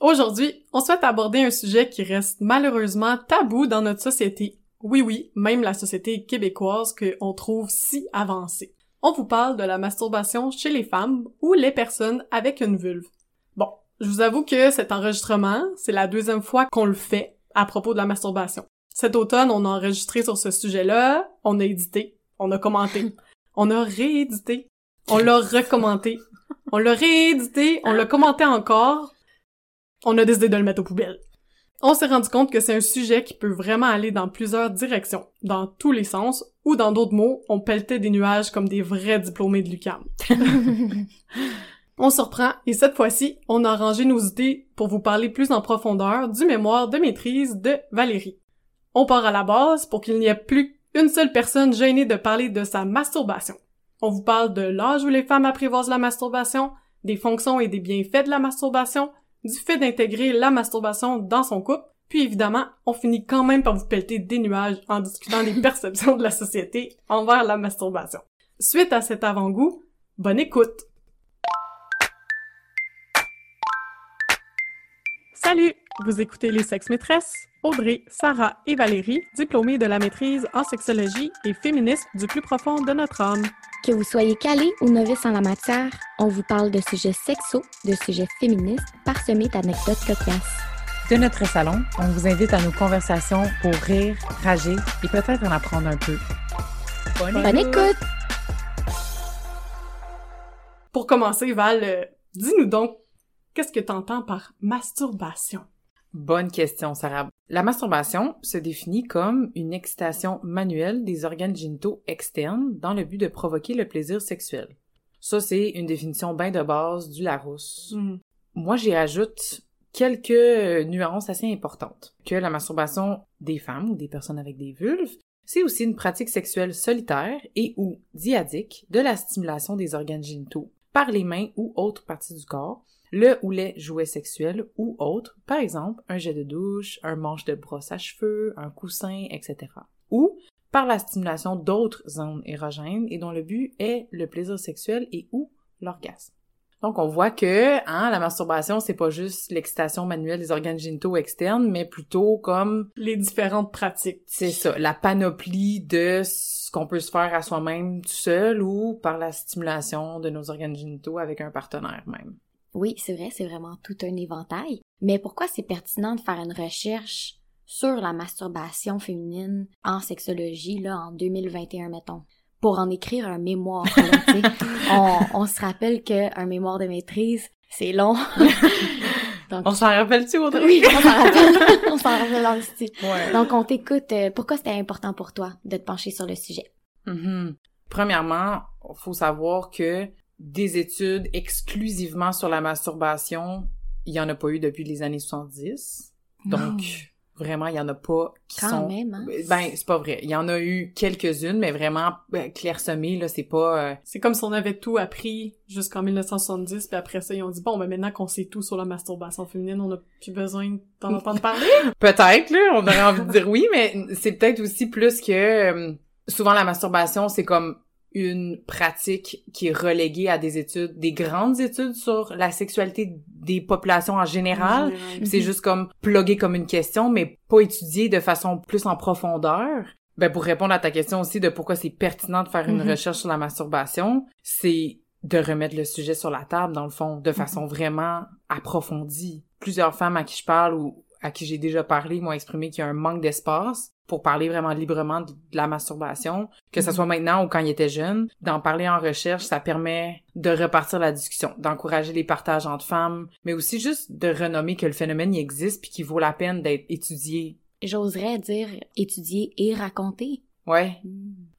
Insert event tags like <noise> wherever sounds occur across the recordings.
Aujourd'hui, on souhaite aborder un sujet qui reste malheureusement tabou dans notre société. Oui, oui, même la société québécoise qu'on trouve si avancée. On vous parle de la masturbation chez les femmes ou les personnes avec une vulve. Bon, je vous avoue que cet enregistrement, c'est la deuxième fois qu'on le fait à propos de la masturbation. Cet automne, on a enregistré sur ce sujet-là, on a édité, on a commenté, <laughs> on a réédité, on l'a recommenté, on l'a réédité, on l'a commenté encore, on a décidé de le mettre aux poubelles. On s'est rendu compte que c'est un sujet qui peut vraiment aller dans plusieurs directions, dans tous les sens, ou dans d'autres mots, on pelletait des nuages comme des vrais diplômés de l'UQAM. <laughs> on surprend, et cette fois-ci, on a rangé nos idées pour vous parler plus en profondeur du mémoire de maîtrise de Valérie. On part à la base pour qu'il n'y ait plus une seule personne gênée de parler de sa masturbation. On vous parle de l'âge où les femmes apprivoisent la masturbation, des fonctions et des bienfaits de la masturbation, du fait d'intégrer la masturbation dans son couple, puis évidemment, on finit quand même par vous pelleter des nuages en discutant des <laughs> perceptions de la société envers la masturbation. Suite à cet avant-goût, bonne écoute! Salut! Vous écoutez Les Sexes Maîtresses, Audrey, Sarah et Valérie, diplômées de la maîtrise en sexologie et féministes du plus profond de notre âme. Que vous soyez calé ou novice en la matière, on vous parle de sujets sexos, de sujets féministes, parsemés d'anecdotes cocasses. De notre salon, on vous invite à nos conversations pour rire, rager et peut-être en apprendre un peu. Bonne, Bonne écoute! Pour commencer, Val, euh, dis-nous donc, qu'est-ce que tu entends par masturbation? Bonne question, Sarah. La masturbation se définit comme une excitation manuelle des organes génitaux externes dans le but de provoquer le plaisir sexuel. Ça, c'est une définition bien de base du Larousse. Mm. Moi, j'y ajoute quelques nuances assez importantes. Que la masturbation des femmes ou des personnes avec des vulves, c'est aussi une pratique sexuelle solitaire et ou diadique de la stimulation des organes génitaux par les mains ou autres parties du corps le ou les jouets sexuels ou autres, par exemple un jet de douche, un manche de brosse à cheveux, un coussin, etc. Ou par la stimulation d'autres zones érogènes et dont le but est le plaisir sexuel et ou l'orgasme. Donc on voit que hein, la masturbation c'est pas juste l'excitation manuelle des organes génitaux externes, mais plutôt comme les différentes pratiques. C'est ça, la panoplie de ce qu'on peut se faire à soi-même tout seul ou par la stimulation de nos organes génitaux avec un partenaire même. Oui, c'est vrai, c'est vraiment tout un éventail. Mais pourquoi c'est pertinent de faire une recherche sur la masturbation féminine en sexologie, là, en 2021, mettons? Pour en écrire un mémoire, <laughs> on, on se rappelle qu'un mémoire de maîtrise, c'est long. <laughs> on s'en rappelle-tu, Audrey? Oui, on s'en rappelle. <laughs> on s'en rappelle dans le Donc, on t'écoute. Euh, pourquoi c'était important pour toi de te pencher sur le sujet? Mm-hmm. Premièrement, faut savoir que des études exclusivement sur la masturbation, il y en a pas eu depuis les années 70. Donc, vraiment, il y en a pas qui Quand sont... même, hein? Ben, c'est pas vrai. Il y en a eu quelques-unes, mais vraiment ben, clairsemées, là, c'est pas... Euh, C'est comme si on avait tout appris jusqu'en 1970, puis après ça, ils ont dit, bon, ben maintenant qu'on sait tout sur la masturbation féminine, on a plus besoin d'en entendre parler? <laughs> peut-être, là, on aurait envie de dire oui, mais c'est peut-être aussi plus que... euh, souvent, la masturbation, c'est comme une pratique qui est reléguée à des études, des grandes études sur la sexualité des populations en général. C'est juste comme plugué comme une question, mais pas étudié de façon plus en profondeur. Ben, pour répondre à ta question aussi de pourquoi c'est pertinent de faire une Mhm. recherche sur la masturbation, c'est de remettre le sujet sur la table, dans le fond, de façon vraiment approfondie. Plusieurs femmes à qui je parle ou à qui j'ai déjà parlé m'ont exprimé qu'il y a un manque d'espace pour parler vraiment librement de la masturbation, que ce Mhm. soit maintenant ou quand ils étaient jeunes. D'en parler en recherche, ça permet de repartir la discussion, d'encourager les partages entre femmes, mais aussi juste de renommer que le phénomène il existe puis qu'il vaut la peine d'être étudié. J'oserais dire étudier et raconter. Ouais,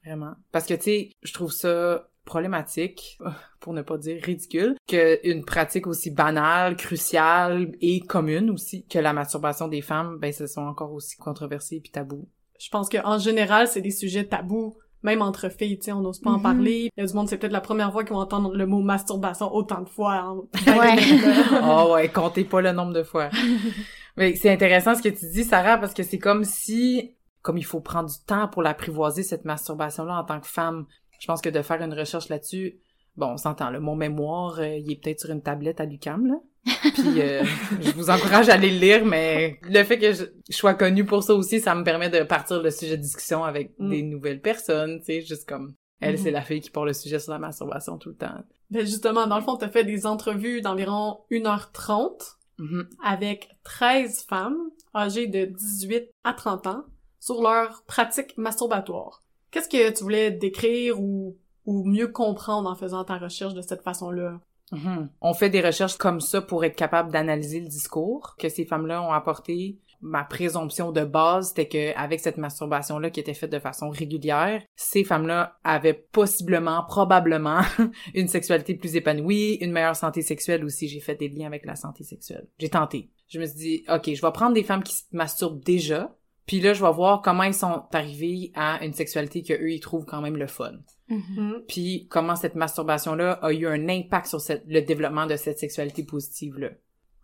vraiment. Parce que, tu sais, je trouve ça problématique, <laughs> pour ne pas dire ridicule, qu'une pratique aussi banale, cruciale et commune aussi que la masturbation des femmes, ben, ce sont encore aussi controversés puis tabous. Je pense qu'en général, c'est des sujets tabous, même entre filles, tu sais, on n'ose pas en Mhm. parler. Il y a du monde, c'est peut-être la première fois qu'ils vont entendre le mot masturbation autant de fois. hein. Ouais. <laughs> oh ouais, comptez pas le nombre de fois. <laughs> Mais c'est intéressant ce que tu dis, Sarah, parce que c'est comme si, comme il faut prendre du temps pour l'apprivoiser, cette masturbation-là, en tant que femme. Je pense que de faire une recherche là-dessus, bon, on s'entend, le mon mémoire, euh, il est peut-être sur une tablette à l'UQAM, là. <laughs> Puis euh, je vous encourage à aller le lire, mais le fait que je, je sois connue pour ça aussi, ça me permet de partir le sujet de discussion avec Mm. des nouvelles personnes, tu sais, juste comme elle, Mhm. c'est la fille qui porte le sujet sur la masturbation tout le temps. Ben justement, dans le fond, t'as fait des entrevues d'environ 1h30 Mhm. avec 13 femmes âgées de 18 à 30 ans sur leur pratique masturbatoire. Qu'est-ce que tu voulais décrire ou, ou mieux comprendre en faisant ta recherche de cette façon-là? Mhm. On fait des recherches comme ça pour être capable d'analyser le discours que ces femmes-là ont apporté. Ma présomption de base, c'était que avec cette masturbation-là qui était faite de façon régulière, ces femmes-là avaient possiblement, probablement, <laughs> une sexualité plus épanouie, une meilleure santé sexuelle aussi. J'ai fait des liens avec la santé sexuelle. J'ai tenté. Je me suis dit, ok, je vais prendre des femmes qui se masturbent déjà, puis là, je vais voir comment ils sont arrivés à une sexualité que eux ils trouvent quand même le fun Mhm. puis comment cette masturbation-là a eu un impact sur cette- le développement de cette sexualité positive-là.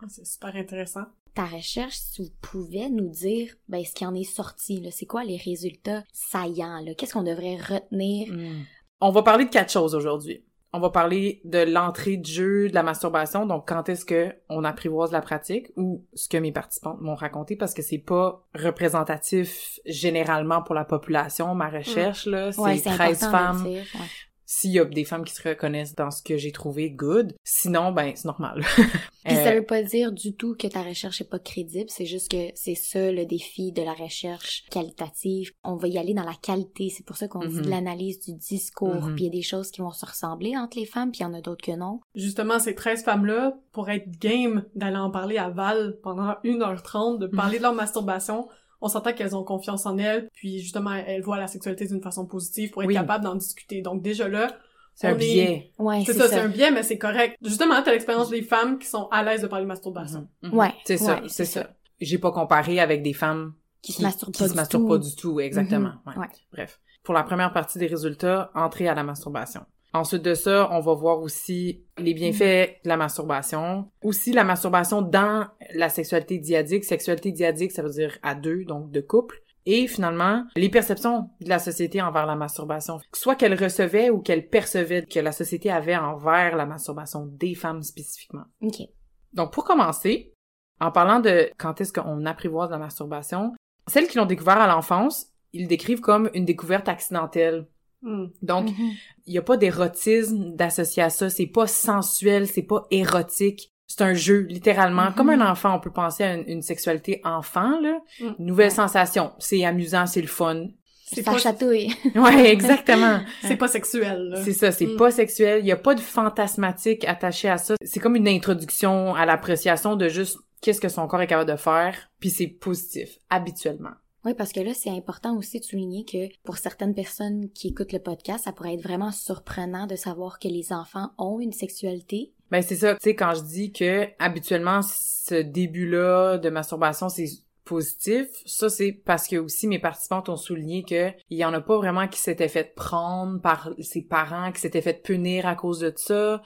Ah, C'est super intéressant. Ta recherche, si vous pouvez nous dire ben, ce qui en est sorti, là, c'est quoi les résultats saillants, là? Qu'est-ce qu'on devrait retenir? On va parler de quatre choses aujourd'hui. On va parler de l'entrée de jeu de la masturbation, donc quand est-ce que on apprivoise la pratique ou ce que mes participantes m'ont raconté parce que c'est pas représentatif généralement pour la population, ma recherche là, c'est Ouais, c'est 13 important de femmes. le dire, ouais. S'il y a des femmes qui se reconnaissent dans ce que j'ai trouvé good, sinon ben c'est normal. <laughs> Puis ça Euh, veut pas dire du tout que ta recherche est pas crédible, c'est juste que c'est ça le défi de la recherche qualitative. On va y aller dans la qualité, c'est pour ça qu'on dit Mhm. de l'analyse du discours, Mhm. puis il y a des choses qui vont se ressembler entre les femmes, puis il y en a d'autres que non. Justement, ces 13 femmes-là, pour être game d'aller en parler à Val pendant 1h30, de parler de leur masturbation, on s'entend qu'elles ont confiance en elles, puis justement, elles voient la sexualité d'une façon positive pour être Oui. capables d'en discuter. Donc déjà là, c'est un est- biais. Ouais, c'est ça, c'est un biais, mais c'est correct. Justement, t'as l'expérience des femmes qui sont à l'aise de parler masturbation. Mhm. Mhm. Ouais, C'est ça, ouais, c'est c'est ça. J'ai pas comparé avec des femmes Qui se masturbent qui pas se du masturbent tout. pas du tout, exactement. Mhm. Ouais. Ouais. Bref. Pour la première partie des résultats, entrer à la masturbation. Ensuite de ça, on va voir aussi les bienfaits de la masturbation. Aussi la masturbation dans la sexualité diadique. Sexualité diadique, ça veut dire à deux, donc de couple. Et finalement, les perceptions de la société envers la masturbation. Soit qu'elle recevait ou qu'elle percevait que la société avait envers la masturbation des femmes spécifiquement. Ok. Donc, pour commencer, en parlant de quand est-ce qu'on apprivoise la masturbation, celles qui l'ont découvert à l'enfance, ils décrivent comme une découverte accidentelle. Hmm. Donc, Mhm. il y a pas d'érotisme d'associer à ça, c'est pas sensuel, c'est pas érotique. C'est un jeu, littéralement. Mhm. Comme un enfant, on peut penser à une, une sexualité enfant, là. Mm. Nouvelle Ouais. sensation. C'est amusant, c'est le fun. C'est Ça pas, chatouille. <laughs> Ouais, exactement. <laughs> c'est pas sexuel, là. C'est ça, c'est Mm. pas sexuel. Il y a pas de fantasmatique attaché à ça. C'est comme une introduction à l'appréciation de juste qu'est-ce que son corps est capable de faire, puis c'est positif, habituellement. Oui, parce que là, c'est important aussi de souligner que pour certaines personnes qui écoutent le podcast, ça pourrait être vraiment surprenant de savoir que les enfants ont une sexualité. Ben c'est ça, tu sais, quand je dis que habituellement ce début-là de masturbation, c'est positif, ça c'est parce que aussi mes participantes ont souligné que il y en a pas vraiment qui s'étaient fait prendre par ses parents, qui s'étaient fait punir à cause de ça.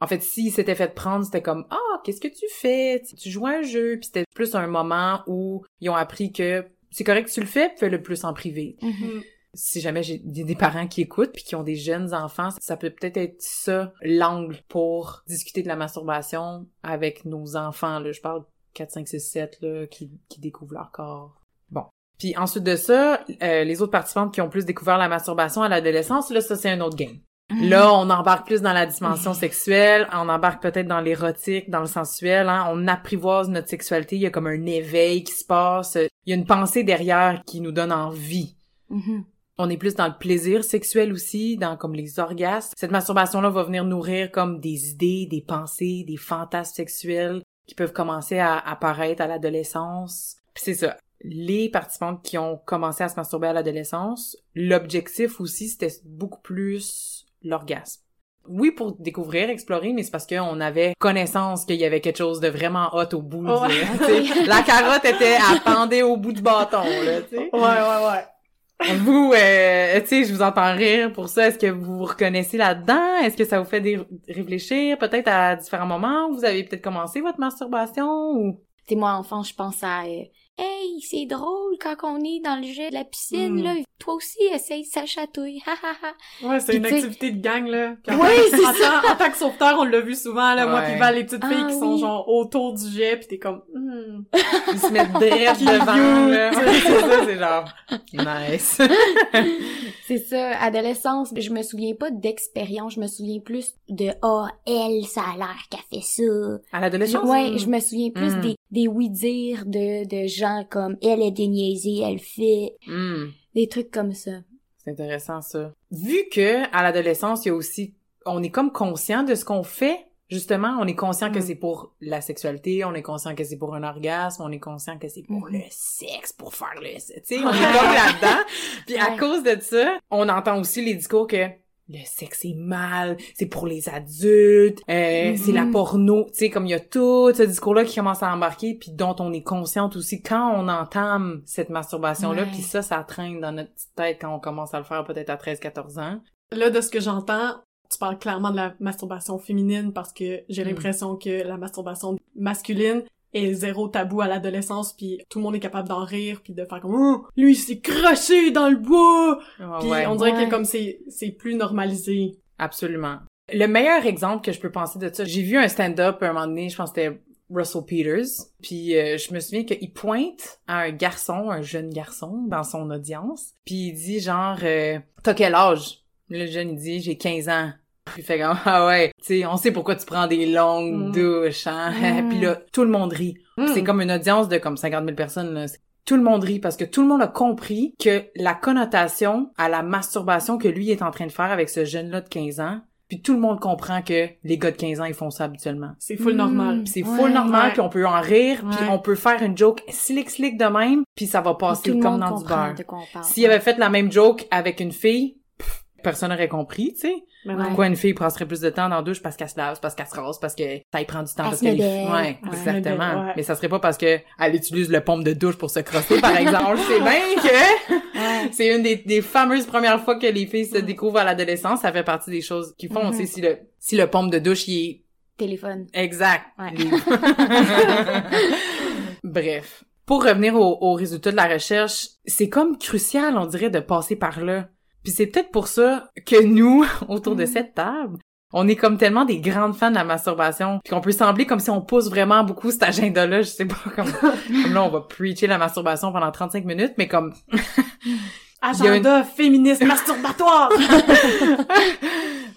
En fait, s'ils s'étaient fait prendre, c'était comme ah, qu'est-ce que tu fais? Tu joues à un jeu, puis c'était plus un moment où ils ont appris que c'est correct que tu le fais, fais-le plus en privé. Mhm. Hmm. Si jamais j'ai des parents qui écoutent puis qui ont des jeunes enfants, ça peut peut-être être ça l'angle pour discuter de la masturbation avec nos enfants là, je parle 4 5 6 7 là qui qui découvrent leur corps. Bon. Puis ensuite de ça, euh, les autres participantes qui ont plus découvert la masturbation à l'adolescence, là ça c'est un autre game. Mhm. Là, on embarque plus dans la dimension sexuelle, on embarque peut-être dans l'érotique, dans le sensuel, hein. on apprivoise notre sexualité, il y a comme un éveil qui se passe, il y a une pensée derrière qui nous donne envie. Mhm. On est plus dans le plaisir sexuel aussi, dans comme les orgasmes. Cette masturbation-là va venir nourrir comme des idées, des pensées, des fantasmes sexuels qui peuvent commencer à apparaître à l'adolescence. Puis c'est ça. Les participantes qui ont commencé à se masturber à l'adolescence, l'objectif aussi, c'était beaucoup plus l'orgasme. Oui, pour découvrir, explorer, mais c'est parce qu'on avait connaissance qu'il y avait quelque chose de vraiment hot au bout. Ouais. <laughs> <laughs> La carotte était appendée au bout du bâton, là, tu sais. Ouais, ouais, ouais. Vous, euh, tu sais, je vous entends rire pour ça. Est-ce que vous vous reconnaissez là-dedans? Est-ce que ça vous fait réfléchir peut-être à différents moments? Où vous avez peut-être commencé votre masturbation ou... Sais, moi, enfant, je pense à euh, Hey, c'est drôle quand on est dans le jet de la piscine, Mm. là. Toi aussi, essaye sa chatouille. Ha, ha, ha. Ouais, c'est une activité de gang, là. Puis tant- c'est tant, en tant que sauveteur, on l'a vu souvent, là. Moi, puis Val, les petites filles Ah qui sont oui. genre autour du jet, pis t'es comme, hmm. Ils se mettent direct <laughs> devant, là. <laughs> c'est ça, c'est genre, nice. <laughs> C'est ça, adolescence, je me souviens pas d'expérience, je me souviens plus de Ah, elle, ça a l'air qu'elle fait ça. À l'adolescence? ouais, je me souviens plus Mm. des, des oui-dire de, de gens comme elle est déniaisée, elle fait Hmm. des trucs comme ça. C'est intéressant, ça. Vu que, à l'adolescence, il y a aussi, on est comme conscient de ce qu'on fait. Justement, on est conscient que Mm. c'est pour la sexualité, on est conscient que c'est pour un orgasme, on est conscient que c'est pour Mhm. le sexe, pour faire le sexe. Tu sais, on est comme là-dedans. Puis à cause de ça, on entend aussi les discours que le sexe est mal, c'est pour les adultes, euh, c'est la porno. Tu sais, comme il y a tout ce discours-là qui commence à embarquer, puis dont on est consciente aussi quand on entame cette masturbation-là, Ouais. puis ça, ça traîne dans notre petite tête quand on commence à le faire peut-être à 13-14 ans. Là, de ce que j'entends, tu parles clairement de la masturbation féminine parce que j'ai Mm. l'impression que la masturbation masculine est zéro tabou à l'adolescence puis tout le monde est capable d'en rire puis de faire comme oh, lui il s'est craché dans le bois Ah puis ouais, on dirait Ouais. que comme c'est c'est plus normalisé absolument. Le meilleur exemple que je peux penser de ça, j'ai vu un stand-up un moment donné, je pense que c'était Russell Peters, puis euh, je me souviens qu'il pointe à un garçon, un jeune garçon, dans son audience, puis il dit genre euh, T'as quel âge? Le jeune il dit J'ai 15 ans. Puis il fait comme <laughs> Ah ouais, tu sais, on sait pourquoi tu prends des longues Mm. douches, hein? <laughs> Mm. puis là, tout le monde rit. Puis C'est comme une audience de comme 50 000 personnes, là. Tout le monde rit parce que tout le monde a compris que la connotation à la masturbation que lui est en train de faire avec ce jeune-là de 15 ans, puis tout le monde comprend que les gars de 15 ans, ils font ça habituellement. c'est full Mm. normal Puis c'est Ouais. full normal, Ouais. puis on peut en rire, puis on peut faire une joke slick slick de même, puis ça va passer comme dans du beurre. S'il avait fait la même joke avec une fille, personne n'aurait compris, tu sais. Ouais. non. Pourquoi une fille passerait plus de temps dans la douche? Parce qu'elle se lave, parce qu'elle se rase, parce que ça y prend du temps, Elle parce qu'elle est... Ouais, Ouais. exactement. Ouais. Mais ça serait pas parce que elle utilise le pompe de douche pour se crosser, par exemple. C'est bien que c'est une des, des fameuses premières fois que les filles se découvrent à l'adolescence. Ça fait partie des choses qu'ils font. Mhm. Tu sais, si le, si le pompe de douche, il est Téléphone. exact. Les- <laughs> Bref. Pour revenir au, au résultat de la recherche, c'est comme crucial, on dirait, de passer par là. Puis c'est peut-être pour ça que nous, <laughs> autour de Mhm. cette table, on est comme tellement des grandes fans de la masturbation, puis qu'on peut sembler comme si on pousse vraiment beaucoup cet agenda-là, je sais pas, comme, <laughs> comme là, on va preacher la masturbation pendant 35 minutes, mais comme, <laughs> agenda féministe masturbatoire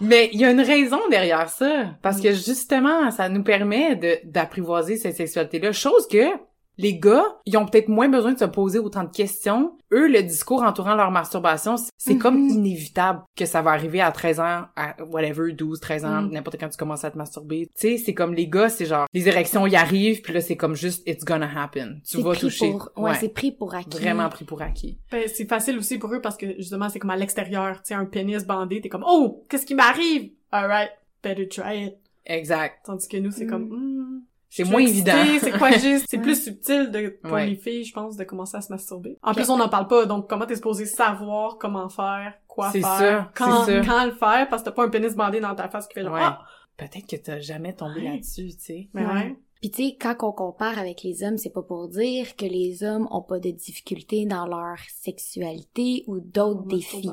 mais il y a une raison derrière ça, parce que justement, ça nous permet de d'apprivoiser cette sexualité-là, chose que les gars, ils ont peut-être moins besoin de se poser autant de questions. Eux, le discours entourant leur masturbation, c'est comme inévitable que ça va arriver à 13 ans, à whatever, 12, 13 ans, Mhm. n'importe quand tu commences à te masturber. Tu sais, c'est comme les gars, c'est genre, les érections y arrivent, puis là, c'est comme juste, it's gonna happen. Tu C'est vas pris toucher. pour, ouais, c'est pris pour acquis. Vraiment pris pour acquis. Ben, c'est facile aussi pour eux parce que justement c'est comme à l'extérieur tu sais un pénis bandé t'es comme oh qu'est-ce qui m'arrive? Alright better try it Exact. tandis que nous c'est Mm. comme hmm, C'est moins excitée, évident. c'est quoi <laughs> juste c'est plus subtil de pour Ouais. les filles je pense de commencer à se masturber en plus on n'en parle pas donc comment t'es supposé savoir comment faire quoi faire quand quand le faire parce que t'as pas un pénis bandé dans ta face qui fait genre Ouais. ah Peut-être que t'as jamais tombé Ouais. là-dessus, tu sais. mais ouais, Puis tu sais, quand on compare avec les hommes, c'est pas pour dire que les hommes ont pas de difficultés dans leur sexualité ou d'autres défis.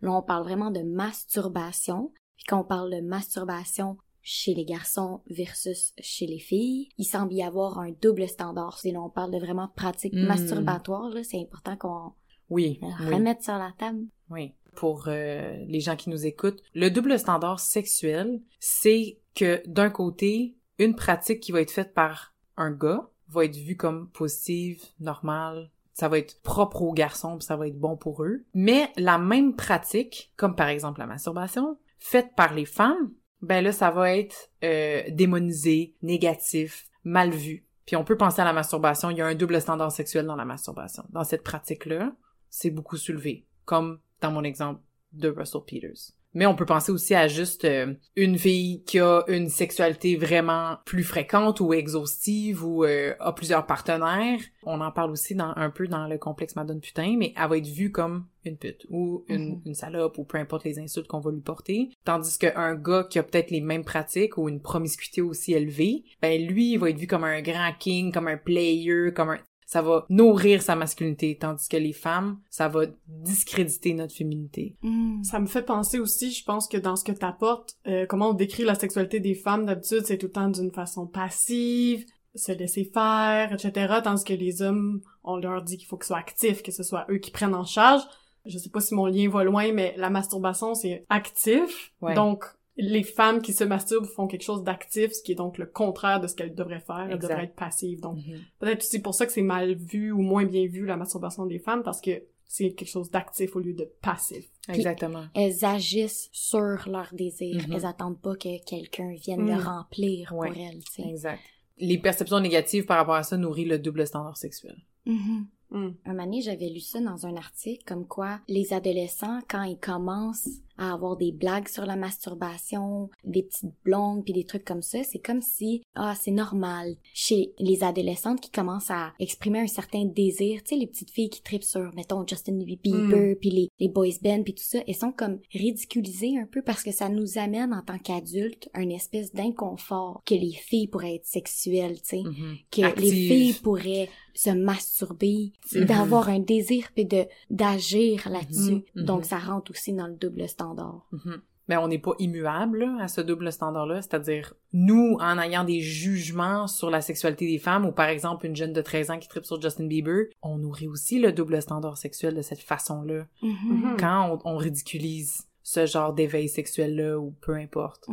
Là, on parle vraiment de masturbation. Puis quand on parle de masturbation chez les garçons versus chez les filles, il semble y avoir un double standard. Là, on parle de vraiment pratiques Mm. masturbatoires. Là, c'est important qu'on Oui. le oui. remette sur la table. Oui. Pour euh, les gens qui nous écoutent, le double standard sexuel, c'est que d'un côté, une pratique qui va être faite par un gars va être vue comme positive, normale, ça va être propre aux garçons, puis ça va être bon pour eux. Mais la même pratique, comme par exemple la masturbation, faite par les femmes, ben là, ça va être euh, démonisé, négatif, mal vu. Puis on peut penser à la masturbation, il y a un double standard sexuel dans la masturbation. Dans cette pratique-là, c'est beaucoup soulevé, comme dans mon exemple de Russell Peters. Mais on peut penser aussi à juste euh, une fille qui a une sexualité vraiment plus fréquente ou exhaustive ou euh, a plusieurs partenaires. On en parle aussi dans, un peu dans le complexe Madone Putain, mais elle va être vue comme une pute ou une, Mhm. une salope ou peu importe les insultes qu'on va lui porter. Tandis qu'un gars qui a peut-être les mêmes pratiques ou une promiscuité aussi élevée, ben lui, il va être vu comme un grand king, comme un player, comme un... Ça va nourrir sa masculinité, tandis que les femmes, ça va discréditer notre féminité. Mm. Ça me fait penser aussi, je pense que dans ce que t'apportes, euh, comment on décrit la sexualité des femmes, d'habitude, c'est tout le temps d'une façon passive, se laisser faire, etc., tandis que les hommes, on leur dit qu'il faut qu'ils soient actifs, que ce soit eux qui prennent en charge. Je sais pas si mon lien va loin, mais la masturbation, c'est actif. Ouais. Donc, les femmes qui se masturbent font quelque chose d'actif, ce qui est donc le contraire de ce qu'elles devraient faire. Elles Exact. devraient être passives. Donc, Mhm. peut-être aussi pour ça que c'est mal vu ou moins bien vu, la masturbation des femmes, parce que c'est quelque chose d'actif au lieu de passif. Exactement. Elles agissent sur leur désir. Mhm. Elles attendent pas que quelqu'un vienne Mm. le remplir Ouais. pour elles. Exact. Les perceptions négatives par rapport à ça nourrissent le double standard sexuel. Mhm. Hmm. Un moment j'avais lu ça dans un article comme quoi les adolescents, quand ils commencent à avoir des blagues sur la masturbation, des petites blondes puis des trucs comme ça, c'est comme si ah c'est normal chez les adolescentes qui commencent à exprimer un certain désir, tu sais les petites filles qui tripent sur mettons Justin Bieber puis les, les boys band puis tout ça, elles sont comme ridiculisées un peu parce que ça nous amène en tant qu'adultes un espèce d'inconfort que les filles pourraient être sexuelles, tu sais Mhm. que Active. les filles pourraient se masturber, Mhm. d'avoir un désir puis de d'agir là-dessus. Mhm, mhm. Donc ça rentre aussi dans le double standard. Mhm. Mais on n'est pas immuable là, à ce double standard-là, c'est-à-dire nous, en ayant des jugements sur la sexualité des femmes, ou par exemple une jeune de 13 ans qui tripe sur Justin Bieber, on nourrit aussi le double standard sexuel de cette façon-là. Mhm. Quand on, on ridiculise ce genre d'éveil sexuel-là, ou peu importe.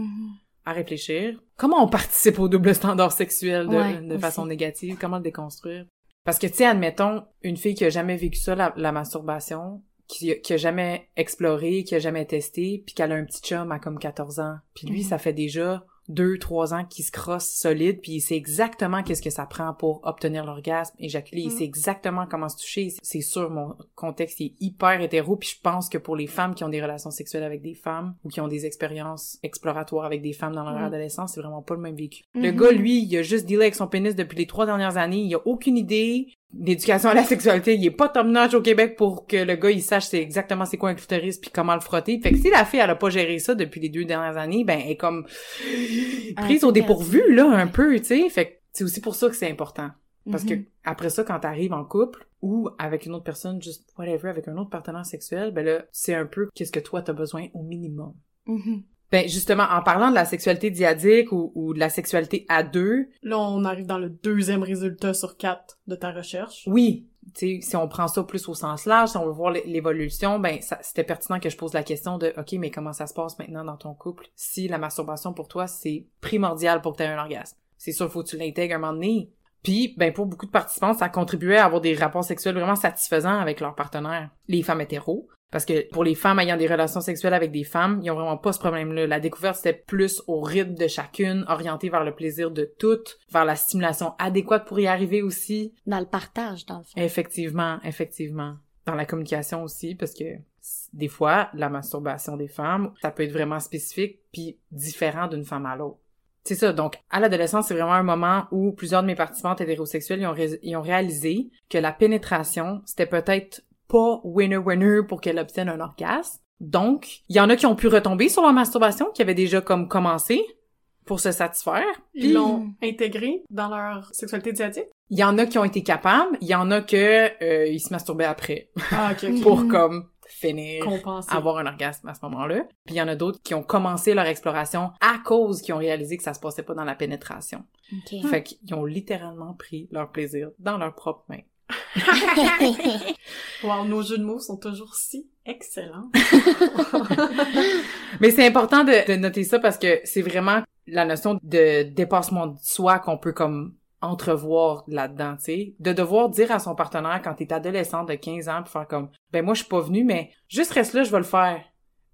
À réfléchir, comment on participe au double standard sexuel de, Ouais, de aussi. façon négative? Comment le déconstruire? Parce que, tu sais, admettons, une fille qui a jamais vécu ça, la, la masturbation, qui, a- qui a jamais exploré, qui a jamais testé, puis qu'elle a un petit chum à comme 14 ans. Puis lui, Mhm. ça fait déjà deux, trois ans qu'il se crosse solide, puis il sait exactement qu'est-ce que ça prend pour obtenir l'orgasme, éjaculer, il Mhm. sait exactement comment se toucher. C'est sûr, mon contexte est hyper hétéro, puis je pense que pour les femmes qui ont des relations sexuelles avec des femmes, ou qui ont des expériences exploratoires avec des femmes dans leur Mhm. adolescence, c'est vraiment pas le même vécu. Le gars, lui, il a juste dealé avec son pénis depuis les trois dernières années, il a aucune idée d'éducation à la sexualité, il est pas top notch au Québec pour que le gars, il sache c'est exactement c'est quoi un clitoris puis comment le frotter. Fait que si la fille, elle a pas géré ça depuis les deux dernières années, ben, elle est comme prise peu au dépourvu, là, un peu, tu sais. Fait que c'est aussi pour ça que c'est important. Parce que Mhm. après ça, quand t'arrives en couple ou avec une autre personne, juste whatever, avec un autre partenaire sexuel, ben là, c'est un peu qu'est-ce que toi t'as besoin au minimum. Mhm. Ben justement, en parlant de la sexualité diadique ou, ou de la sexualité à deux, Là, on arrive dans le deuxième résultat sur quatre de ta recherche. oui, tu sais, si on prend ça plus au sens large, si on veut voir l'é- l'évolution, ben c'était pertinent que je pose la question de OK, mais comment ça se passe maintenant dans ton couple si la masturbation pour toi c'est primordial pour que tu aies un orgasme? C'est sûr, faut que tu l'intègres un moment donné. Puis, ben pour beaucoup de participants, ça contribuait à avoir des rapports sexuels vraiment satisfaisants avec leurs partenaires, les femmes hétéros. Parce que pour les femmes ayant des relations sexuelles avec des femmes, ils ont vraiment pas ce problème-là. La découverte, c'était plus au rythme de chacune, orientée vers le plaisir de toutes, vers la stimulation adéquate pour y arriver aussi. Dans le partage, dans le fond. Effectivement, effectivement. Dans la communication aussi, parce que des fois, la masturbation des femmes, ça peut être vraiment spécifique puis différent d'une femme à l'autre. C'est ça. Donc, à l'adolescence, c'est vraiment un moment où plusieurs de mes participantes hétérosexuelles ils ont, ils ont réalisé que la pénétration, c'était peut-être pas winner-winner pour qu'elle obtienne un orgasme. Donc, il y en a qui ont pu retomber sur leur masturbation, qui avaient déjà comme commencé pour se satisfaire. Ils l'ont intégré dans leur sexualité diatique. il y en a qui ont été capables, il y en a que euh, ils se masturbaient après Ah, <laughs> pour comme finir Compenser. avoir un orgasme à ce moment-là. Puis il y en a d'autres qui ont commencé leur exploration à cause qu'ils ont réalisé que ça se passait pas dans la pénétration. Ok. Fait qu'ils ont littéralement pris leur plaisir dans leurs propres mains. <laughs> Wow, nos jeux de mots sont toujours si excellents. <laughs> Mais c'est important de, de noter ça parce que c'est vraiment la notion de dépassement de soi qu'on peut comme entrevoir là-dedans, tu sais. De devoir dire à son partenaire quand t'es adolescent de 15 ans puis faire comme ben moi je suis pas venu mais juste reste là, je vais le faire.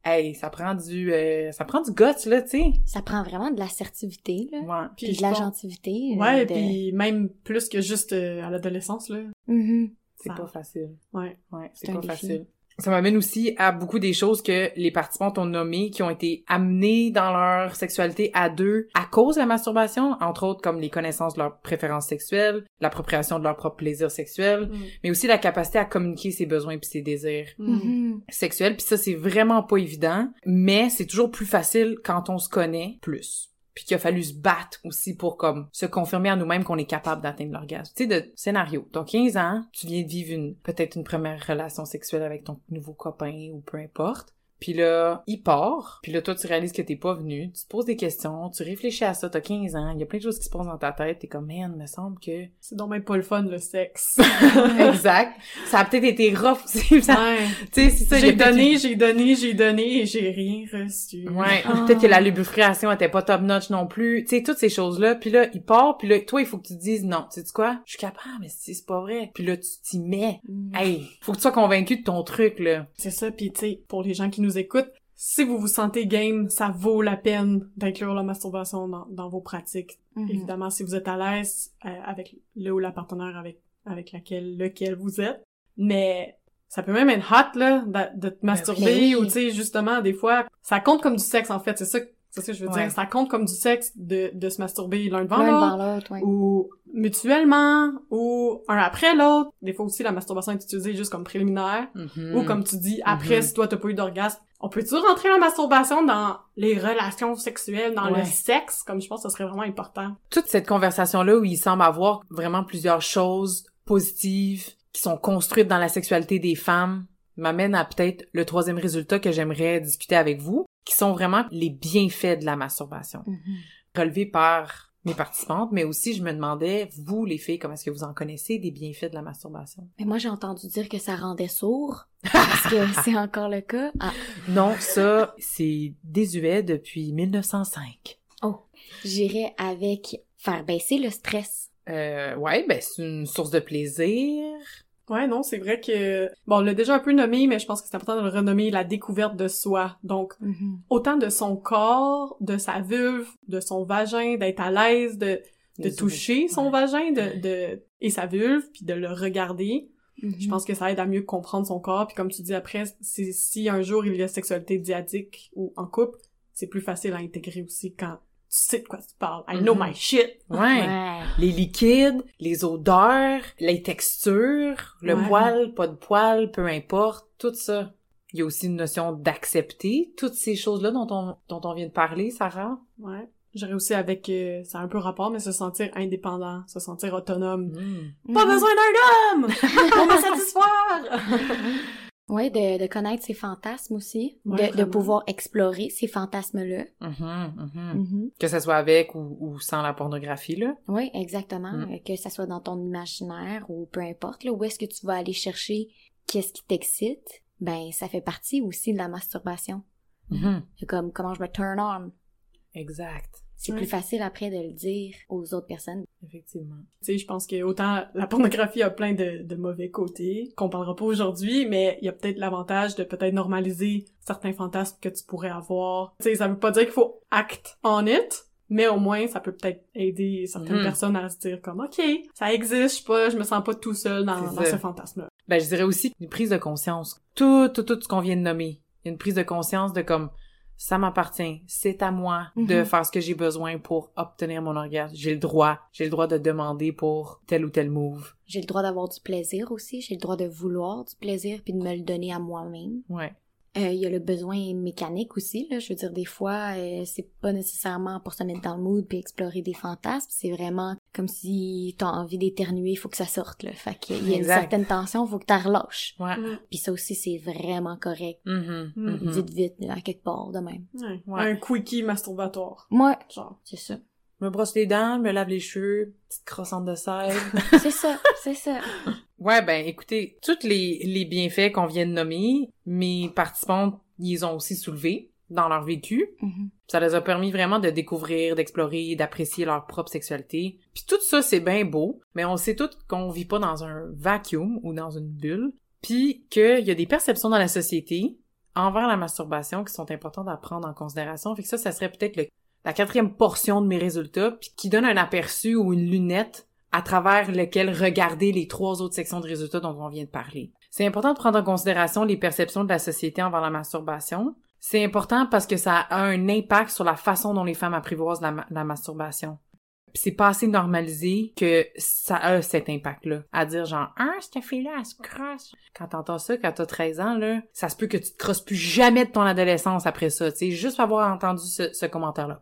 Hey, ça prend du euh, ça prend du guts là, tu sais. Ça prend vraiment de l'assertivité, là. Ouais. Puis de la pense- gentilité. euh, Ouais, de- puis même plus que juste euh, à l'adolescence, là. C'est Mhm. Ça- pas facile. Ouais. Ouais, c'est C'est pas défi. facile. Ça m'amène aussi à beaucoup des choses que les participants ont nommées, qui ont été amenées dans leur sexualité à deux à cause de la masturbation, entre autres comme les connaissances de leurs préférences sexuelles, l'appropriation de leur propre plaisir sexuel, Mm. mais aussi la capacité à communiquer ses besoins puis ses désirs Mm. Mhm. sexuels. Puis ça, c'est vraiment pas évident, mais c'est toujours plus facile quand on se connaît plus. Puis qu'il a fallu se battre aussi pour comme se confirmer à nous-mêmes qu'on est capable d'atteindre l'orgasme. Tu sais, de scénario. T'as 15 ans, tu viens de vivre peut-être une première relation sexuelle avec ton nouveau copain ou peu importe. Puis là, il part. Puis là, toi, tu réalises que t'es pas venu. Tu te poses des questions. Tu réfléchis à ça. T'as 15 ans. Il y a plein de choses qui se passent dans ta tête. T'es comme, man, me semble que... C'est donc même pas le fun, le sexe. <laughs> exact. Ça a peut-être été rough. <laughs> Ça- ouais. Tu sais, c'est ça. J'ai donné, j'ai donné, j'ai donné et j'ai rien reçu. Ouais, Ah. peut-être que la lubrification était pas top notch non plus. Tu sais, toutes ces choses-là. Puis là, il part, puis là, toi, il faut que tu te dises, non, tu sais quoi? Je suis capable, mais si c'est pas vrai. Puis là, tu t'y mets. Mhm. Hey, faut que tu sois convaincu de ton truc, là. C'est ça, puis tu sais, pour les gens qui nous écoutent, si vous vous sentez game, ça vaut la peine d'inclure la masturbation dans, dans vos pratiques. Mhm. Évidemment, si vous êtes à l'aise euh, avec le ou la partenaire avec avec laquelle lequel vous êtes, mais ça peut même être hot là de, de te masturber Ben oui. ou tu sais justement des fois ça compte comme du sexe en fait, c'est ça c'est ça que je veux Ouais. dire, ça compte comme du sexe de de se masturber l'un devant l'autre ouais. ou mutuellement ou un après l'autre. Des fois aussi la masturbation est utilisée juste comme préliminaire. Mhm. Ou comme tu dis, après, Mhm. si toi t'as pas eu d'orgasme, on peut-tu rentrer la masturbation dans les relations sexuelles, dans Ouais. le sexe? Comme je pense que ce serait vraiment important. Toute cette conversation-là où il semble avoir vraiment plusieurs choses positives qui sont construites dans la sexualité des femmes m'amène à peut-être le troisième résultat que j'aimerais discuter avec vous, qui sont vraiment les bienfaits de la masturbation. Mhm. relevé par mes participantes, mais aussi je me demandais, vous les filles, comment est-ce que vous en connaissez des bienfaits de la masturbation? Mais moi, j'ai entendu dire que ça rendait sourd. Est-ce que <laughs> c'est encore le cas? Ah, Non, ça, c'est désuet depuis 1905. j'irais avec faire baisser le stress. Euh, ouais, ben c'est une source de plaisir. Ouais, non, c'est vrai que... Bon, on l'a déjà un peu nommé, mais je pense que c'est important de le renommer la découverte de soi. Donc, Mhm. autant de son corps, de sa vulve, de son vagin, d'être à l'aise, de, de Les toucher son Ouais. vagin, de, de, et sa vulve, puis de le regarder. Je Mhm. pense que ça aide à mieux comprendre son corps. Puis comme tu dis après, si un jour il y a sexualité diadique ou en couple, c'est plus facile à intégrer aussi quand sais de quoi tu parles. I know Mhm. my shit. Ouais. Ouais. Les liquides, les odeurs, les textures, le Ouais. poil, pas de poil, peu importe, tout ça. Il y a aussi une notion d'accepter toutes ces choses-là dont on, dont on vient de parler, Sarah. Ouais. J'irais aussi avec, euh, ça a un peu rapport, mais se sentir indépendant, se sentir autonome. Mm. Pas Mhm. besoin d'un homme <laughs> pour me satisfaire! <laughs> Ouais, de, de connaître ses fantasmes aussi. Ouais, de, de pouvoir explorer ces fantasmes-là. Mhm, mhm. Mhm. Que ça soit avec ou, ou sans la pornographie, là. Oui, exactement. Mm. Que ça soit dans ton imaginaire ou peu importe, là, où est-ce que tu vas aller chercher qu'est-ce qui t'excite, ben ça fait partie aussi de la masturbation. Comme comment je me turn on. Exact. C'est Ouais. plus facile après de le dire aux autres personnes. Effectivement. Tu sais, je pense que autant la pornographie a plein de, de mauvais côtés qu'on parlera pas aujourd'hui, mais il y a peut-être l'avantage de peut-être normaliser certains fantasmes que tu pourrais avoir. Tu sais, ça veut pas dire qu'il faut act on it, mais au moins ça peut peut-être aider certaines Mhm. personnes à se dire comme OK, ça existe, je sais pas, je me sens pas tout seul dans, dans ce fantasme-là. Ben, je dirais aussi une prise de conscience. Tout, tout, tout ce qu'on vient de nommer. Une prise de conscience de comme, ça m'appartient, c'est à moi de Mhm. faire ce que j'ai besoin pour obtenir mon orgasme. J'ai le droit, j'ai le droit de demander pour tel ou tel move. J'ai le droit d'avoir du plaisir aussi. J'ai le droit de vouloir du plaisir puis de me le donner à moi-même. Ouais. Euh, Il y a le besoin mécanique aussi. Là. Je veux dire, des fois, euh, c'est pas nécessairement pour se mettre dans le mood puis explorer des fantasmes. C'est vraiment comme si t'as envie d'éternuer, il faut que ça sorte. Là. Fait qu'il y a une Exact. certaine tension, il faut que t'en relâches. Ouais. Mm. Puis ça aussi, c'est vraiment correct. Mhm. Vite, vite, à quelque part, de même. Ouais. Ouais. Un quickie masturbatoire. Moi, Genre. c'est ça. Me brosse les dents, me lave les cheveux, petite croissante de sel. <laughs> C'est ça, c'est ça. Ouais, ben écoutez, tous les, les bienfaits qu'on vient de nommer, mes participants, ils ont aussi soulevés dans leur vécu. Mhm. Ça les a permis vraiment de découvrir, d'explorer, d'apprécier leur propre sexualité. Puis tout ça, c'est bien beau, mais on sait tous qu'on vit pas dans un vacuum ou dans une bulle, puis qu'il y a des perceptions dans la société envers la masturbation qui sont importantes à prendre en considération. Fait que ça, ça serait peut-être le- la quatrième portion de mes résultats, puis qui donne un aperçu ou une lunette à travers lequel regarder les trois autres sections de résultats dont on vient de parler. C'est important de prendre en considération les perceptions de la société envers la masturbation. C'est important parce que ça a un impact sur la façon dont les femmes apprivoisent la, la masturbation. C'est pas assez normalisé que ça a cet impact-là. À dire genre, ah, cette fille-là, elle se crosse. Quand t'entends ça, quand t'as 13 ans, là, ça se peut que tu te crosses plus jamais de ton adolescence après ça, tu sais, juste avoir entendu ce commentaire-là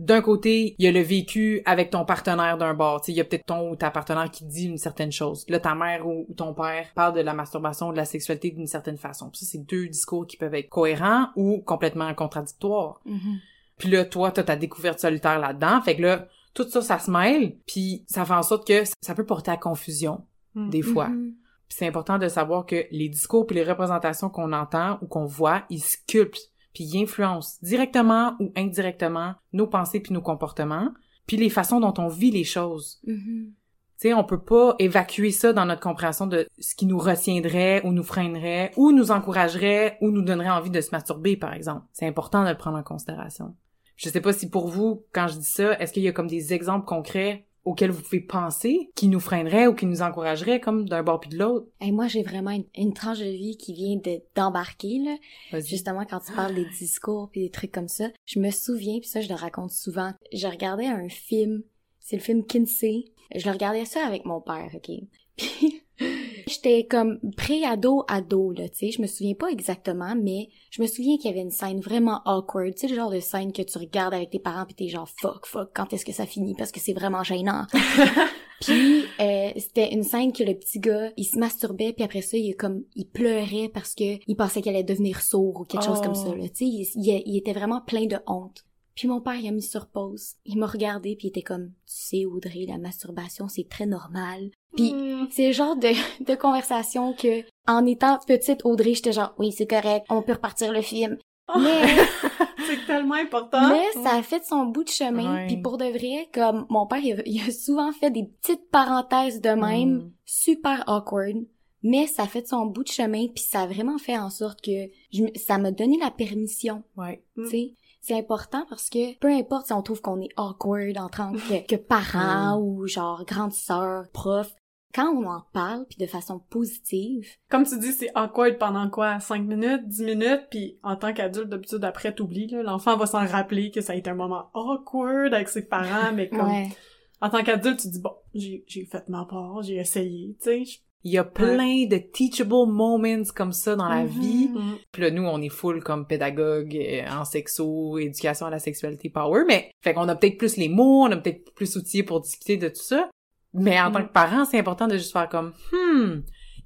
d'un côté, il y a le vécu avec ton partenaire d'un bord. Il y a peut-être ton ou ta partenaire qui dit une certaine chose. Là, ta mère ou, ton père parle de la masturbation ou de la sexualité d'une certaine façon. ça, c'est deux discours qui peuvent être cohérents ou complètement contradictoires. Mm-hmm. Puis là, toi, t'as ta découverte solitaire là-dedans. Fait que là, tout ça, ça se mêle, puis ça fait en sorte que ça peut porter à confusion, Mm. des fois. Mhm. Puis c'est important de savoir que les discours puis les représentations qu'on entend ou qu'on voit, ils sculptent puis ils influencent directement ou indirectement nos pensées puis nos comportements, puis les façons dont on vit les choses. Mhm. Tu sais, on peut pas évacuer ça dans notre compréhension de ce qui nous retiendrait ou nous freinerait ou nous encouragerait ou nous donnerait envie de se masturber, par exemple. C'est important de le prendre en considération. Je sais pas si pour vous, quand je dis ça, est-ce qu'il y a comme des exemples concrets auxquels vous pouvez penser qui nous freineraient ou qui nous encourageraient comme d'un bord puis de l'autre? Hey, moi, j'ai vraiment une, une tranche de vie qui vient de d'embarquer, là. Justement, quand tu parles des discours puis des trucs comme ça, je me souviens, puis ça, je le raconte souvent. Je regardais un film, c'est le film Kinsey. Je le regardais ça avec mon père, ok? Puis, j'étais comme pré-ado, ado, là, tu sais. Je me souviens pas exactement, mais je me souviens qu'il y avait une scène vraiment awkward. Tu sais, le genre de scène que tu regardes avec tes parents pis t'es genre fuck, fuck, quand est-ce que ça finit? Parce que c'est vraiment gênant. <laughs> Puis euh, c'était une scène que le petit gars, il se masturbait puis après ça, il est comme il pleurait parce que il pensait qu'elle allait devenir sourd ou quelque chose Oh. comme ça là. Tu sais, il, il- il était vraiment plein de honte. Puis mon père, il a mis sur pause. Il m'a regardé puis il était comme tu sais Audrey, la masturbation c'est très normal. Puis Mm. c'est le genre de, <laughs> de conversation que en étant petite Audrey, j'étais genre oui, c'est correct, on peut repartir le film. Mais <laughs> c'est tellement important. mais ça a fait son bout de chemin. Puis pour de vrai, comme mon père, il a, il a souvent fait des petites parenthèses de même, Mm. super awkward. Mais ça a fait son bout de chemin, puis ça a vraiment fait en sorte que je ça m'a donné la permission, Ouais. tu sais. C'est important parce que peu importe si on trouve qu'on est awkward en tant que, <laughs> que parent ou genre grande sœur, prof, quand on en parle puis de façon positive, Comme tu dis, c'est awkward pendant quoi? 5 minutes, 10 minutes, puis en tant qu'adulte, d'habitude, après, t'oublies, là. L'enfant va s'en rappeler que ça a été un moment awkward avec ses parents, mais comme, ouais, en tant qu'adulte, tu dis, bon, j'ai, j'ai fait ma part, j'ai essayé, tu sais. Il y a plein de teachable moments comme ça dans la Mhm. vie. Mm. Puis là, nous, on est full comme pédagogue euh, en sexo, éducation à la sexualité power, mais fait qu'on a peut-être plus les mots, on a peut-être plus outillés pour discuter de tout ça. Mais en Mm. tant que parent, c'est important de juste faire comme, hmm,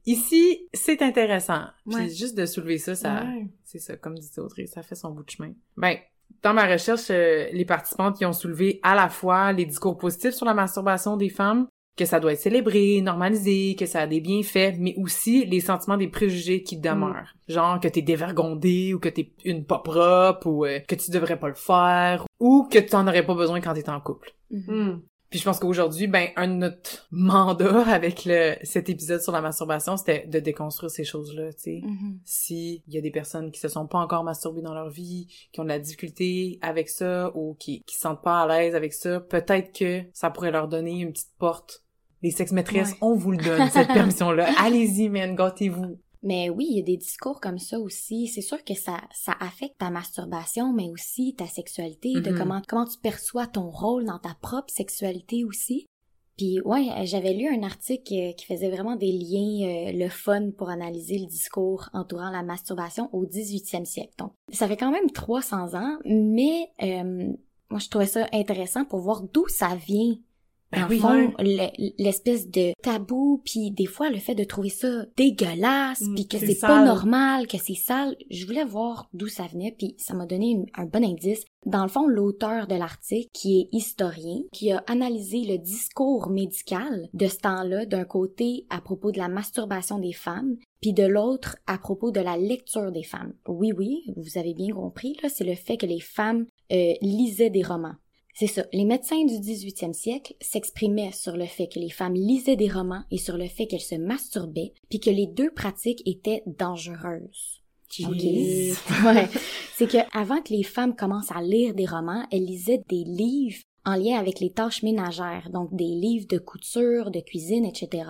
ici, c'est intéressant. Puis Ouais. juste de soulever ça, ça, Ouais. c'est ça, comme disait Audrey, ça fait son bout de chemin. Ben, dans ma recherche, euh, les participantes qui ont soulevé à la fois les discours positifs sur la masturbation des femmes, que ça doit être célébré, normalisé, que ça a des bienfaits, mais aussi les sentiments des préjugés qui demeurent. Genre que t'es dévergondé ou que t'es une pas propre ou euh, que tu devrais pas le faire ou que t'en aurais pas besoin quand t'es en couple. Mhm. Mm. Puis je pense qu'aujourd'hui, ben, un de notre mandat <laughs> avec le, cet épisode sur la masturbation, c'était de déconstruire ces choses-là, tu sais. Mhm. Si il y a des personnes qui se sont pas encore masturbées dans leur vie, qui ont de la difficulté avec ça ou qui, qui se sentent pas à l'aise avec ça, peut-être que ça pourrait leur donner une petite porte. Les sex-maîtresses, Ouais. on vous le donne, cette <laughs> permission-là. Allez-y, man, gâtez-vous. Mais oui, il y a des discours comme ça aussi. C'est sûr que ça, ça affecte ta masturbation, mais aussi ta sexualité, de Mhm. comment, comment tu perçois ton rôle dans ta propre sexualité aussi. Puis ouais, euh, j'avais lu un article euh, qui faisait vraiment des liens, euh, le fun pour analyser le discours entourant la masturbation au 18e siècle. Donc, ça fait quand même 300 ans, mais euh, moi je trouvais ça intéressant pour voir d'où ça vient Ben dans oui. le fond, le- l'espèce de tabou, puis des fois le fait de trouver ça dégueulasse, Mm, puis que c'est pas normal, que c'est sale. Je voulais voir d'où ça venait, puis ça m'a donné une- un bon indice. Dans le fond, l'auteur de l'article, qui est historien, qui a analysé le discours médical de ce temps-là, d'un côté à propos de la masturbation des femmes, puis de l'autre à propos de la lecture des femmes. Oui, oui, vous avez bien compris, là, c'est le fait que les femmes euh, lisaient des romans. C'est ça. Les médecins du 18e siècle s'exprimaient sur le fait que les femmes lisaient des romans et sur le fait qu'elles se masturbaient, puis que les deux pratiques étaient dangereuses. Ok. Jeez. <laughs> Ouais. C'est que avant que les femmes commencent à lire des romans, elles lisaient des livres en lien avec les tâches ménagères, donc des livres de couture, de cuisine, etc.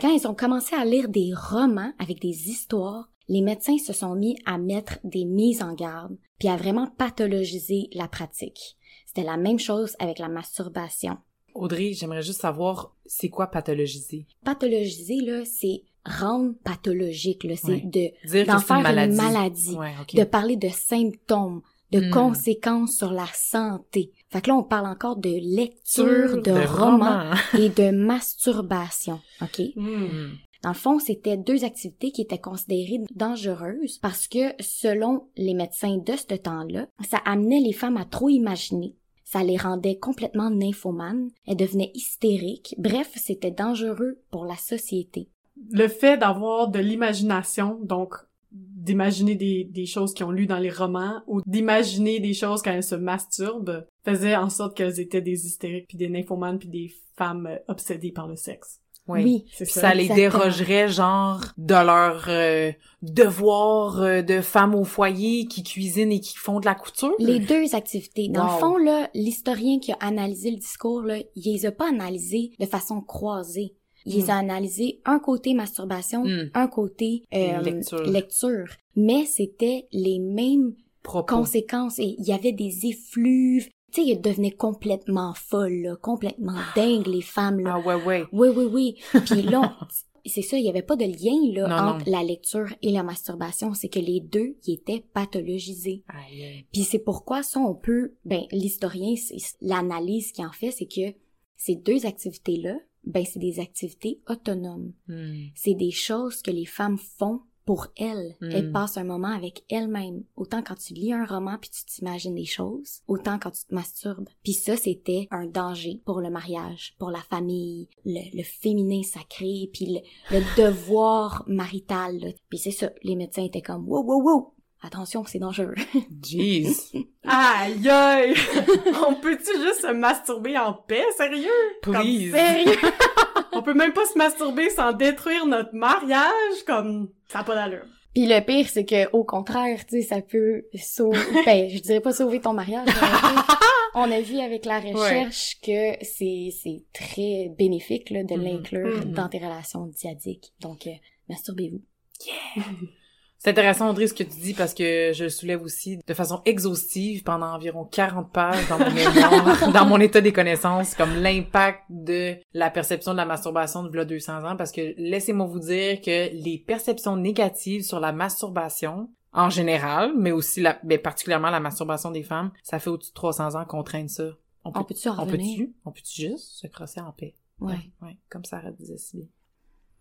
Quand ils ont commencé à lire des romans avec des histoires, les médecins se sont mis à mettre des mises en garde, puis à vraiment pathologiser la pratique. C'était la même chose avec la masturbation. Audrey, j'aimerais juste savoir, c'est quoi pathologiser? Pathologiser, là, c'est rendre pathologique, là, c'est Ouais. de d'en faire maladie. une maladie, Ouais, de parler de symptômes, de Hmm. conséquences sur la santé. Fait que là, on parle encore de lecture, de, romans <laughs> et de masturbation, OK? Hmm. Dans le fond, c'était deux activités qui étaient considérées dangereuses parce que, selon les médecins de ce temps-là, ça amenait les femmes à trop imaginer. Ça les rendait complètement nymphomanes, elles devenaient hystériques. Bref, c'était dangereux pour la société. Le fait d'avoir de l'imagination, donc d'imaginer des, choses qu'ils ont lues dans les romans ou d'imaginer des choses quand elles se masturbent faisait en sorte qu'elles étaient des hystériques puis des nymphomanes puis des femmes obsédées par le sexe. Oui, C'est ça. ça les Exactement. dérogerait, genre, de leur euh, devoir euh, de femmes au foyer qui cuisinent et qui font de la couture. Les deux activités. Dans Wow. le fond, là, l'historien qui a analysé le discours, là, il les a pas analysés de façon croisée. Il les a analysés un côté masturbation, Hmm. un côté euh, Lecture. lecture. Mais c'était les mêmes Propos. conséquences et il y avait des effluves. Tu sais, elles devenaient complètement folles, là, complètement dingues, les femmes, là. Ah ouais, ouais. Oui, oui, oui. Puis là, <laughs> c'est ça, il y avait pas de lien, là, Non, entre non. la lecture et la masturbation. C'est que les deux, ils étaient pathologisés. Aïe. Puis c'est pourquoi ça, on peut, ben, l'historien, l'analyse qu'il en fait, c'est que ces deux activités-là, ben, c'est des activités autonomes. Hmm. C'est des choses que les femmes font pour elles. Mm. Elles passent un moment avec elles-mêmes. Autant quand tu lis un roman puis tu t'imagines des choses, autant quand tu te masturbes. Puis ça, c'était un danger pour le mariage, pour la famille, le, le féminin sacré, puis le, le <laughs> devoir marital. là. Puis c'est ça, les médecins étaient comme « wow, wow, wow! Attention, c'est dangereux! <laughs> Jeez. Aïe aïe! <laughs> On peut-tu juste se masturber en paix, sérieux? Comme Please. sérieux? On peut même pas se masturber sans détruire notre mariage, comme ça a pas d'allure. Puis le pire, c'est que au contraire, tu sais, ça peut sauver... <laughs> ben, je dirais pas sauver ton mariage, <laughs> on a vu avec la recherche que c'est c'est très bénéfique là, de Mhm. l'inclure Mhm. dans tes relations diadiques. Donc, euh, masturbez-vous. <laughs> C'est intéressant, Audrey, ce que tu dis, parce que je le soulève aussi de façon exhaustive pendant environ 40 pages dans mon mémoire, <laughs> dans mon état des connaissances, comme l'impact de la perception de la masturbation de v'là 200 ans, parce que laissez-moi vous dire que les perceptions négatives sur la masturbation, en général, mais aussi la, mais particulièrement la masturbation des femmes, ça fait au-dessus de 300 ans qu'on traîne ça. On peut, On peut-tu on peut-tu juste se crosser en paix? Ouais. Ouais, comme Sarah disait si bien.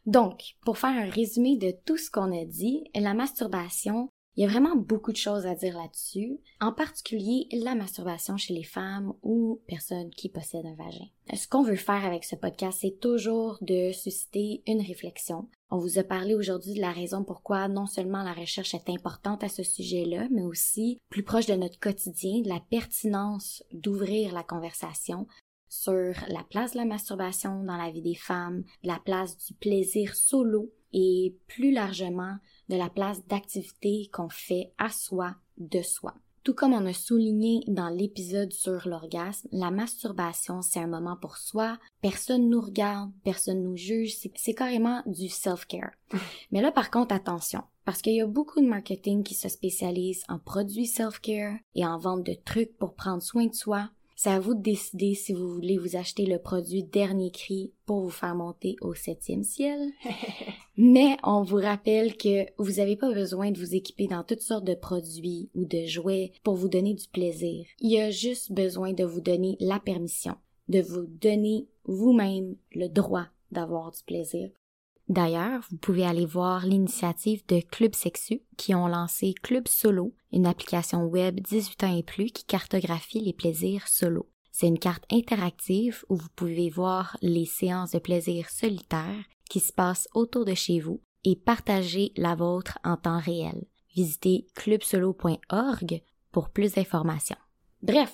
Donc, pour faire un résumé de tout ce qu'on a dit, la masturbation, il y a vraiment beaucoup de choses à dire là-dessus, en particulier la masturbation chez les femmes ou personnes qui possèdent un vagin. Ce qu'on veut faire avec ce podcast, c'est toujours de susciter une réflexion. On vous a parlé aujourd'hui de la raison pourquoi non seulement la recherche est importante à ce sujet-là, mais aussi plus proche de notre quotidien, de la pertinence d'ouvrir la conversation sur la place de la masturbation dans la vie des femmes, la place du plaisir solo et plus largement de la place d'activité qu'on fait à soi, de soi. Tout comme on a souligné dans l'épisode sur l'orgasme, la masturbation, c'est un moment pour soi, personne nous regarde, personne nous juge, c'est- c'est carrément du self-care. <laughs> Mais là, par contre, attention, parce qu'il y a beaucoup de marketing qui se spécialise en produits self-care et en vente de trucs pour prendre soin de soi. C'est à vous de décider si vous voulez vous acheter le produit dernier cri pour vous faire monter au septième ciel. <laughs> Mais on vous rappelle que vous n'avez pas besoin de vous équiper dans toutes sortes de produits ou de jouets pour vous donner du plaisir. Il y a juste besoin de vous donner la permission, de vous donner vous-même le droit d'avoir du plaisir. D'ailleurs, vous pouvez aller voir l'initiative de Club Sexu qui ont lancé Club Solo, une application web 18 ans et plus qui cartographie les plaisirs solo. C'est une carte interactive où vous pouvez voir les séances de plaisir solitaire qui se passent autour de chez vous et partager la vôtre en temps réel. Visitez clubsolo.org pour plus d'informations. Bref,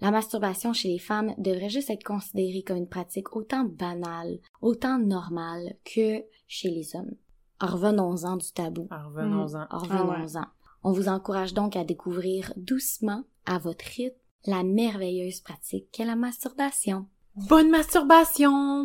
la masturbation chez les femmes devrait juste être considérée comme une pratique autant banale, autant normale que chez les hommes. Revenons-en du tabou. Alors, revenons-en. Revenons-en. On vous encourage donc à découvrir doucement, à votre rythme, la merveilleuse pratique qu'est la masturbation. Bonne masturbation!